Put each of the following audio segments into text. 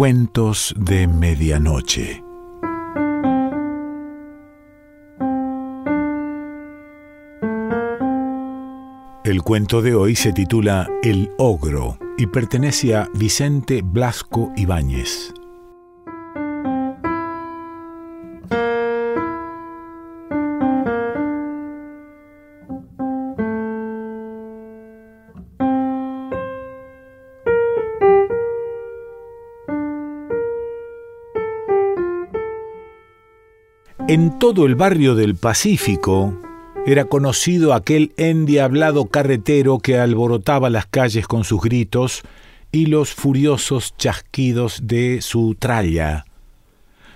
Cuentos de Medianoche. El cuento de hoy se titula El Ogro y pertenece a Vicente Blasco Ibáñez. En todo el barrio del Pacífico era conocido aquel endiablado carretero que alborotaba las calles con sus gritos y los furiosos chasquidos de su tralla.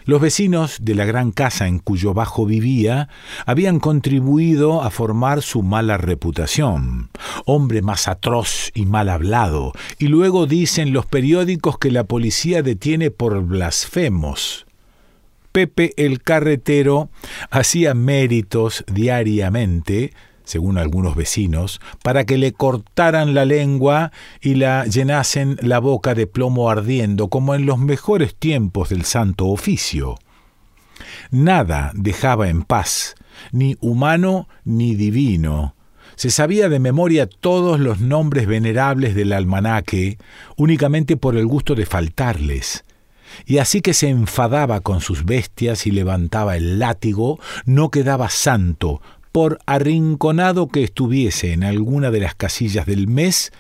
Los vecinos de la gran casa en cuyo bajo vivía habían contribuido a formar su mala reputación. Hombre más atroz y mal hablado, y luego dicen los periódicos que la policía detiene por blasfemos. Pepe el Carretero hacía méritos diariamente, según algunos vecinos, para que le cortaran la lengua y la llenasen la boca de plomo ardiendo, como en los mejores tiempos del santo oficio. Nada dejaba en paz, ni humano ni divino. Se sabía de memoria todos los nombres venerables del almanaque, únicamente por el gusto de faltarles y así que se enfadaba con sus bestias y levantaba el látigo, no quedaba santo, por arrinconado que estuviese en alguna de las casillas del mes,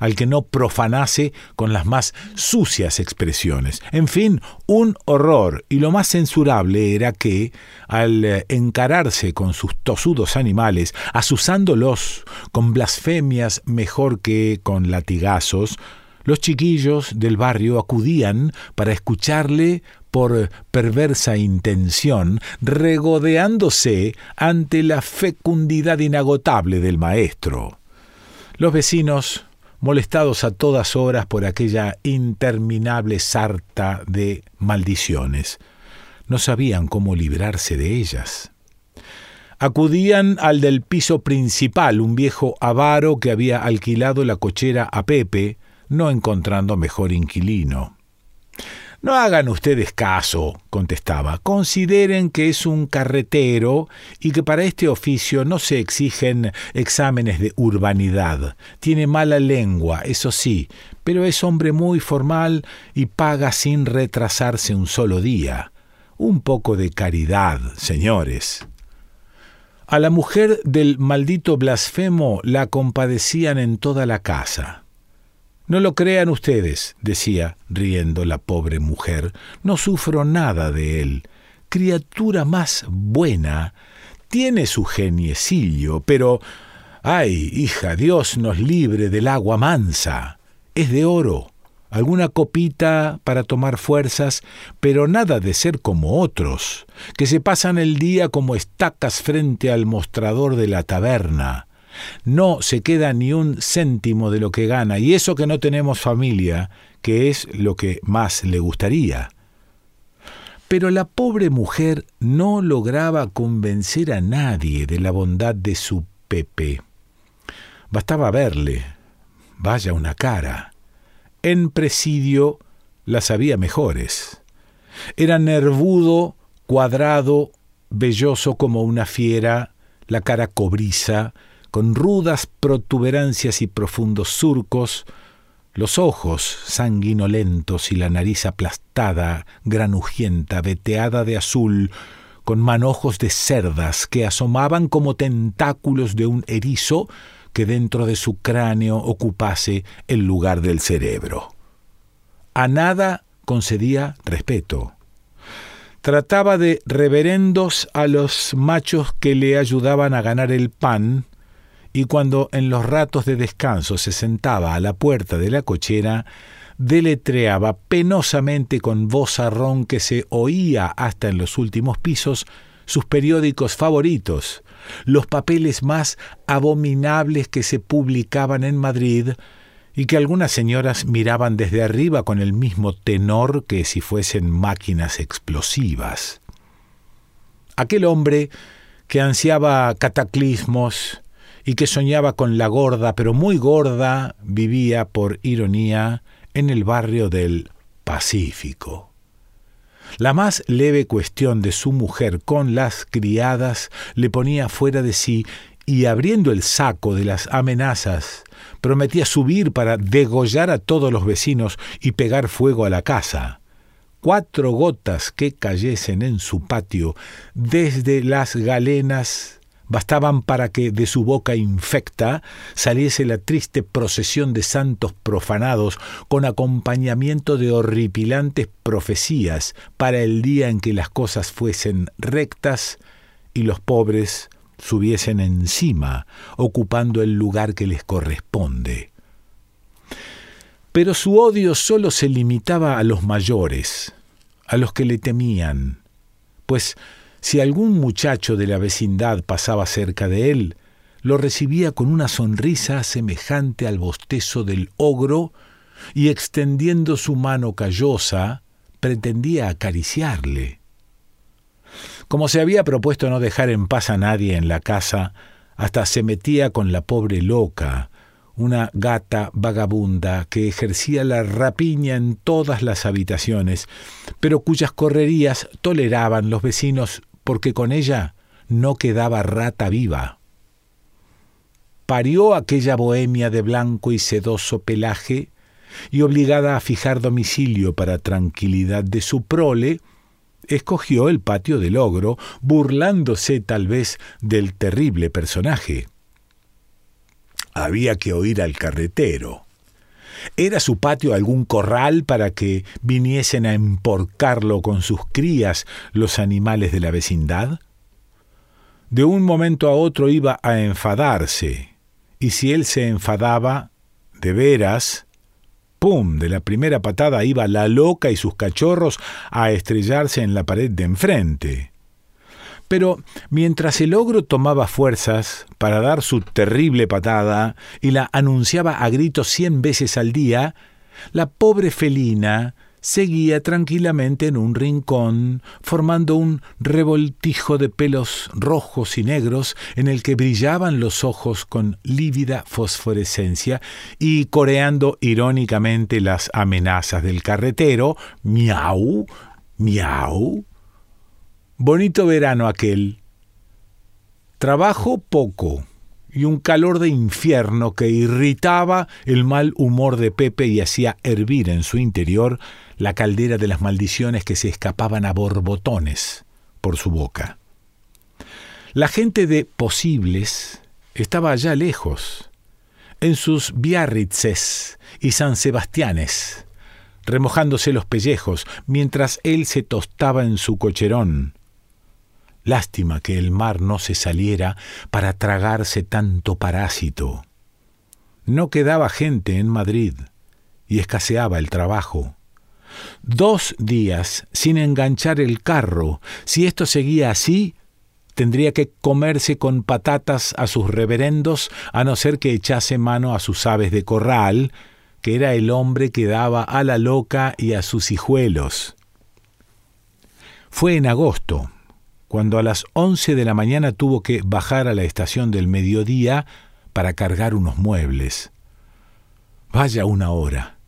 al que no profanase con las más sucias expresiones. En fin, un horror, y lo más censurable era que, al eh, encararse con sus tosudos animales, asusándolos con blasfemias mejor que con latigazos, los chiquillos del barrio acudían para escucharle por perversa intención, regodeándose ante la fecundidad inagotable del maestro. Los vecinos, molestados a todas horas por aquella interminable sarta de maldiciones, no sabían cómo librarse de ellas. Acudían al del piso principal, un viejo avaro que había alquilado la cochera a Pepe, no encontrando mejor inquilino. No hagan ustedes caso, contestaba. Consideren que es un carretero y que para este oficio no se exigen exámenes de urbanidad. Tiene mala lengua, eso sí, pero es hombre muy formal y paga sin retrasarse un solo día. Un poco de caridad, señores. A la mujer del maldito blasfemo la compadecían en toda la casa. No lo crean ustedes, decía, riendo la pobre mujer, no sufro nada de él. Criatura más buena, tiene su geniecillo, pero... ¡Ay, hija, Dios nos libre del agua mansa! Es de oro, alguna copita para tomar fuerzas, pero nada de ser como otros, que se pasan el día como estacas frente al mostrador de la taberna no se queda ni un céntimo de lo que gana, y eso que no tenemos familia, que es lo que más le gustaría. Pero la pobre mujer no lograba convencer a nadie de la bondad de su Pepe. Bastaba verle, vaya una cara. En presidio las había mejores. Era nervudo, cuadrado, velloso como una fiera, la cara cobriza, con rudas protuberancias y profundos surcos, los ojos sanguinolentos y la nariz aplastada, granujienta, veteada de azul, con manojos de cerdas que asomaban como tentáculos de un erizo que dentro de su cráneo ocupase el lugar del cerebro. A nada concedía respeto. Trataba de reverendos a los machos que le ayudaban a ganar el pan, y cuando en los ratos de descanso se sentaba a la puerta de la cochera, deletreaba penosamente con voz arrón que se oía hasta en los últimos pisos sus periódicos favoritos, los papeles más abominables que se publicaban en Madrid y que algunas señoras miraban desde arriba con el mismo tenor que si fuesen máquinas explosivas. Aquel hombre que ansiaba cataclismos, y que soñaba con la gorda, pero muy gorda, vivía, por ironía, en el barrio del pacífico. La más leve cuestión de su mujer con las criadas le ponía fuera de sí y abriendo el saco de las amenazas, prometía subir para degollar a todos los vecinos y pegar fuego a la casa. Cuatro gotas que cayesen en su patio desde las galenas bastaban para que de su boca infecta saliese la triste procesión de santos profanados con acompañamiento de horripilantes profecías para el día en que las cosas fuesen rectas y los pobres subiesen encima, ocupando el lugar que les corresponde. Pero su odio solo se limitaba a los mayores, a los que le temían, pues si algún muchacho de la vecindad pasaba cerca de él, lo recibía con una sonrisa semejante al bostezo del ogro y extendiendo su mano callosa, pretendía acariciarle. Como se había propuesto no dejar en paz a nadie en la casa, hasta se metía con la pobre loca, una gata vagabunda que ejercía la rapiña en todas las habitaciones, pero cuyas correrías toleraban los vecinos porque con ella no quedaba rata viva. Parió aquella bohemia de blanco y sedoso pelaje, y obligada a fijar domicilio para tranquilidad de su prole, escogió el patio del ogro, burlándose tal vez del terrible personaje. Había que oír al carretero. ¿Era su patio algún corral para que viniesen a emporcarlo con sus crías los animales de la vecindad? De un momento a otro iba a enfadarse, y si él se enfadaba, de veras, ¡pum! de la primera patada iba la loca y sus cachorros a estrellarse en la pared de enfrente. Pero mientras el ogro tomaba fuerzas para dar su terrible patada y la anunciaba a gritos cien veces al día, la pobre felina seguía tranquilamente en un rincón, formando un revoltijo de pelos rojos y negros en el que brillaban los ojos con lívida fosforescencia y coreando irónicamente las amenazas del carretero, miau, miau, Bonito verano aquel. Trabajo poco y un calor de infierno que irritaba el mal humor de Pepe y hacía hervir en su interior la caldera de las maldiciones que se escapaban a borbotones por su boca. La gente de Posibles estaba allá lejos, en sus Biarritzes y San Sebastianes, remojándose los pellejos mientras él se tostaba en su cocherón, Lástima que el mar no se saliera para tragarse tanto parásito. No quedaba gente en Madrid y escaseaba el trabajo. Dos días sin enganchar el carro. Si esto seguía así, tendría que comerse con patatas a sus reverendos, a no ser que echase mano a sus aves de corral, que era el hombre que daba a la loca y a sus hijuelos. Fue en agosto, cuando a las once de la mañana tuvo que bajar a la estación del mediodía para cargar unos muebles. Vaya una hora.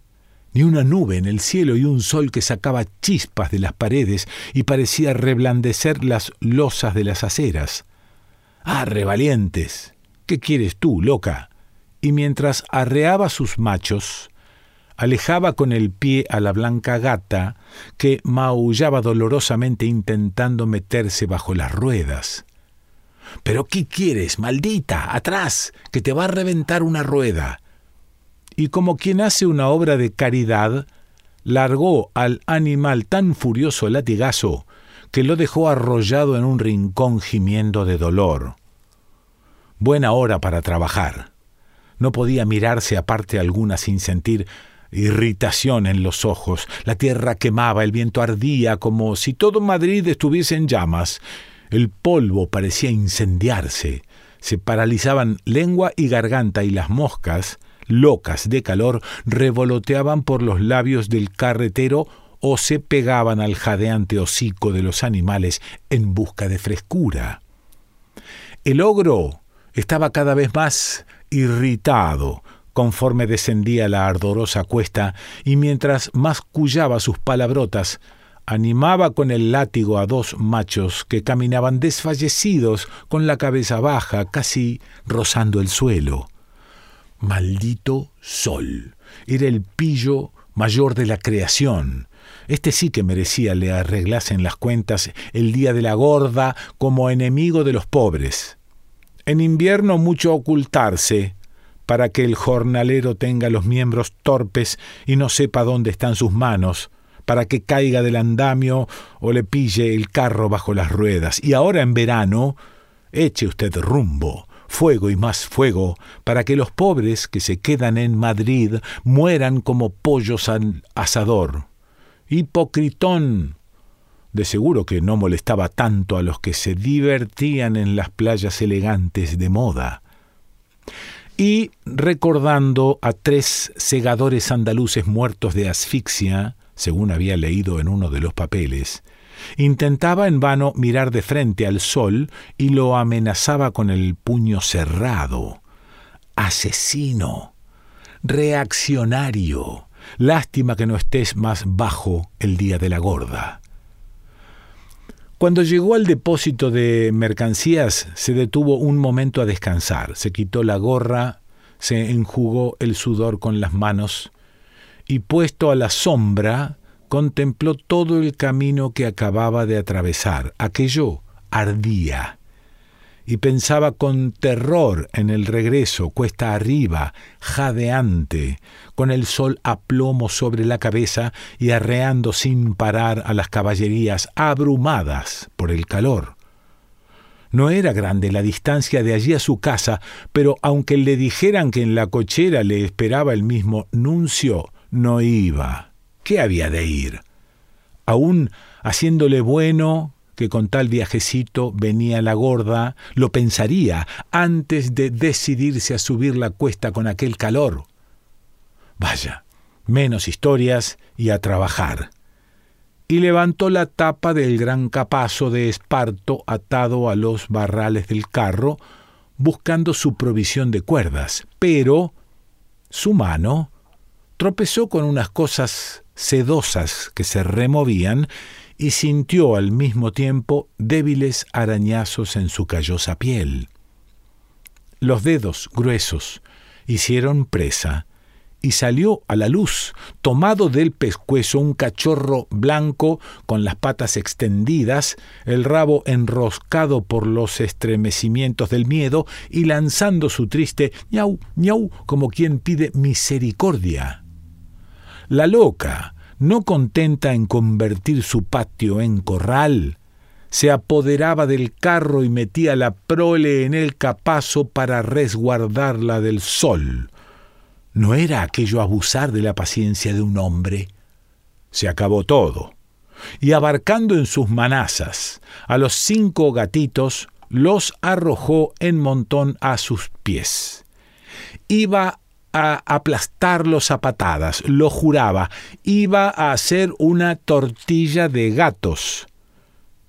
Ni una nube en el cielo y un sol que sacaba chispas de las paredes y parecía reblandecer las losas de las aceras. ¡Ah, revalientes! ¿Qué quieres tú, loca? Y mientras arreaba sus machos, alejaba con el pie a la blanca gata que maullaba dolorosamente intentando meterse bajo las ruedas. ¿Pero qué quieres, maldita? Atrás, que te va a reventar una rueda. Y como quien hace una obra de caridad, largó al animal tan furioso latigazo que lo dejó arrollado en un rincón gimiendo de dolor. Buena hora para trabajar. No podía mirarse aparte alguna sin sentir irritación en los ojos, la tierra quemaba, el viento ardía como si todo Madrid estuviese en llamas, el polvo parecía incendiarse, se paralizaban lengua y garganta y las moscas, locas de calor, revoloteaban por los labios del carretero o se pegaban al jadeante hocico de los animales en busca de frescura. El ogro estaba cada vez más irritado, conforme descendía la ardorosa cuesta, y mientras mascullaba sus palabrotas, animaba con el látigo a dos machos que caminaban desfallecidos con la cabeza baja, casi rozando el suelo. Maldito sol. Era el pillo mayor de la creación. Este sí que merecía le arreglasen las cuentas el día de la gorda como enemigo de los pobres. En invierno mucho ocultarse, para que el jornalero tenga los miembros torpes y no sepa dónde están sus manos, para que caiga del andamio o le pille el carro bajo las ruedas. Y ahora en verano, eche usted rumbo, fuego y más fuego, para que los pobres que se quedan en Madrid mueran como pollos al asador. Hipocritón. De seguro que no molestaba tanto a los que se divertían en las playas elegantes de moda. Y recordando a tres segadores andaluces muertos de asfixia, según había leído en uno de los papeles, intentaba en vano mirar de frente al sol y lo amenazaba con el puño cerrado. Asesino. Reaccionario. Lástima que no estés más bajo el día de la gorda. Cuando llegó al depósito de mercancías, se detuvo un momento a descansar, se quitó la gorra, se enjugó el sudor con las manos y puesto a la sombra, contempló todo el camino que acababa de atravesar. Aquello ardía y pensaba con terror en el regreso, cuesta arriba, jadeante, con el sol a plomo sobre la cabeza y arreando sin parar a las caballerías abrumadas por el calor. No era grande la distancia de allí a su casa, pero aunque le dijeran que en la cochera le esperaba el mismo nuncio, no iba. ¿Qué había de ir? Aún haciéndole bueno, que con tal viajecito venía la gorda, lo pensaría antes de decidirse a subir la cuesta con aquel calor. Vaya, menos historias y a trabajar. Y levantó la tapa del gran capazo de esparto atado a los barrales del carro, buscando su provisión de cuerdas, pero su mano tropezó con unas cosas sedosas que se removían y sintió al mismo tiempo débiles arañazos en su callosa piel. Los dedos gruesos hicieron presa y salió a la luz, tomado del pescuezo un cachorro blanco con las patas extendidas, el rabo enroscado por los estremecimientos del miedo y lanzando su triste ñau, ñau, como quien pide misericordia. La loca, no contenta en convertir su patio en corral, se apoderaba del carro y metía la prole en el capazo para resguardarla del sol. ¿No era aquello abusar de la paciencia de un hombre? Se acabó todo. Y abarcando en sus manazas a los cinco gatitos, los arrojó en montón a sus pies. Iba a aplastarlos a patadas, lo juraba, iba a hacer una tortilla de gatos.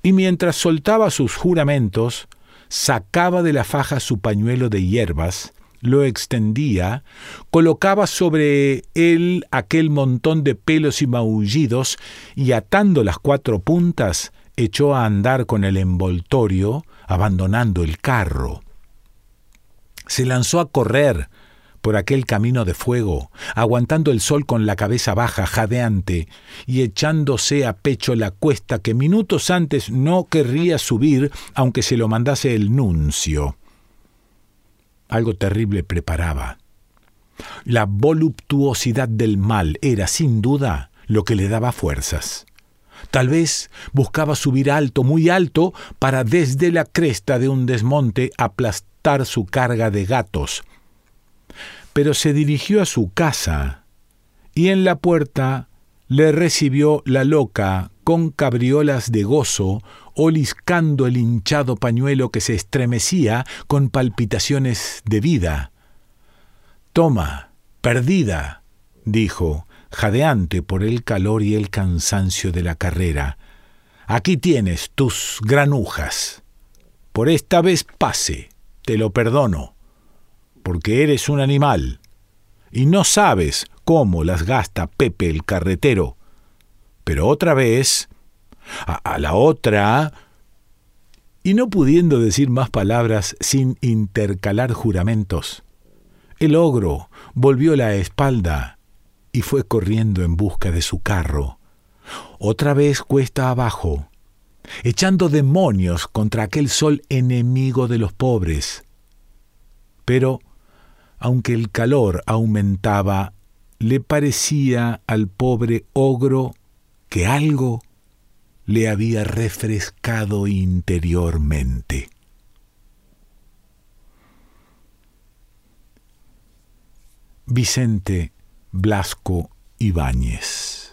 Y mientras soltaba sus juramentos, sacaba de la faja su pañuelo de hierbas, lo extendía, colocaba sobre él aquel montón de pelos y maullidos, y atando las cuatro puntas, echó a andar con el envoltorio, abandonando el carro. Se lanzó a correr, por aquel camino de fuego, aguantando el sol con la cabeza baja, jadeante, y echándose a pecho la cuesta que minutos antes no querría subir, aunque se lo mandase el nuncio. Algo terrible preparaba. La voluptuosidad del mal era, sin duda, lo que le daba fuerzas. Tal vez buscaba subir alto, muy alto, para desde la cresta de un desmonte aplastar su carga de gatos, pero se dirigió a su casa y en la puerta le recibió la loca con cabriolas de gozo, oliscando el hinchado pañuelo que se estremecía con palpitaciones de vida. Toma, perdida, dijo, jadeante por el calor y el cansancio de la carrera. Aquí tienes tus granujas. Por esta vez pase, te lo perdono porque eres un animal. y no sabes cómo las gasta Pepe el carretero. Pero otra vez, a, a la otra, y no pudiendo decir más palabras sin intercalar juramentos, el ogro volvió la espalda y fue corriendo en busca de su carro. Otra vez cuesta abajo, echando demonios contra aquel sol enemigo de los pobres. Pero, aunque el calor aumentaba, le parecía al pobre ogro que algo le había refrescado interiormente. Vicente Blasco Ibáñez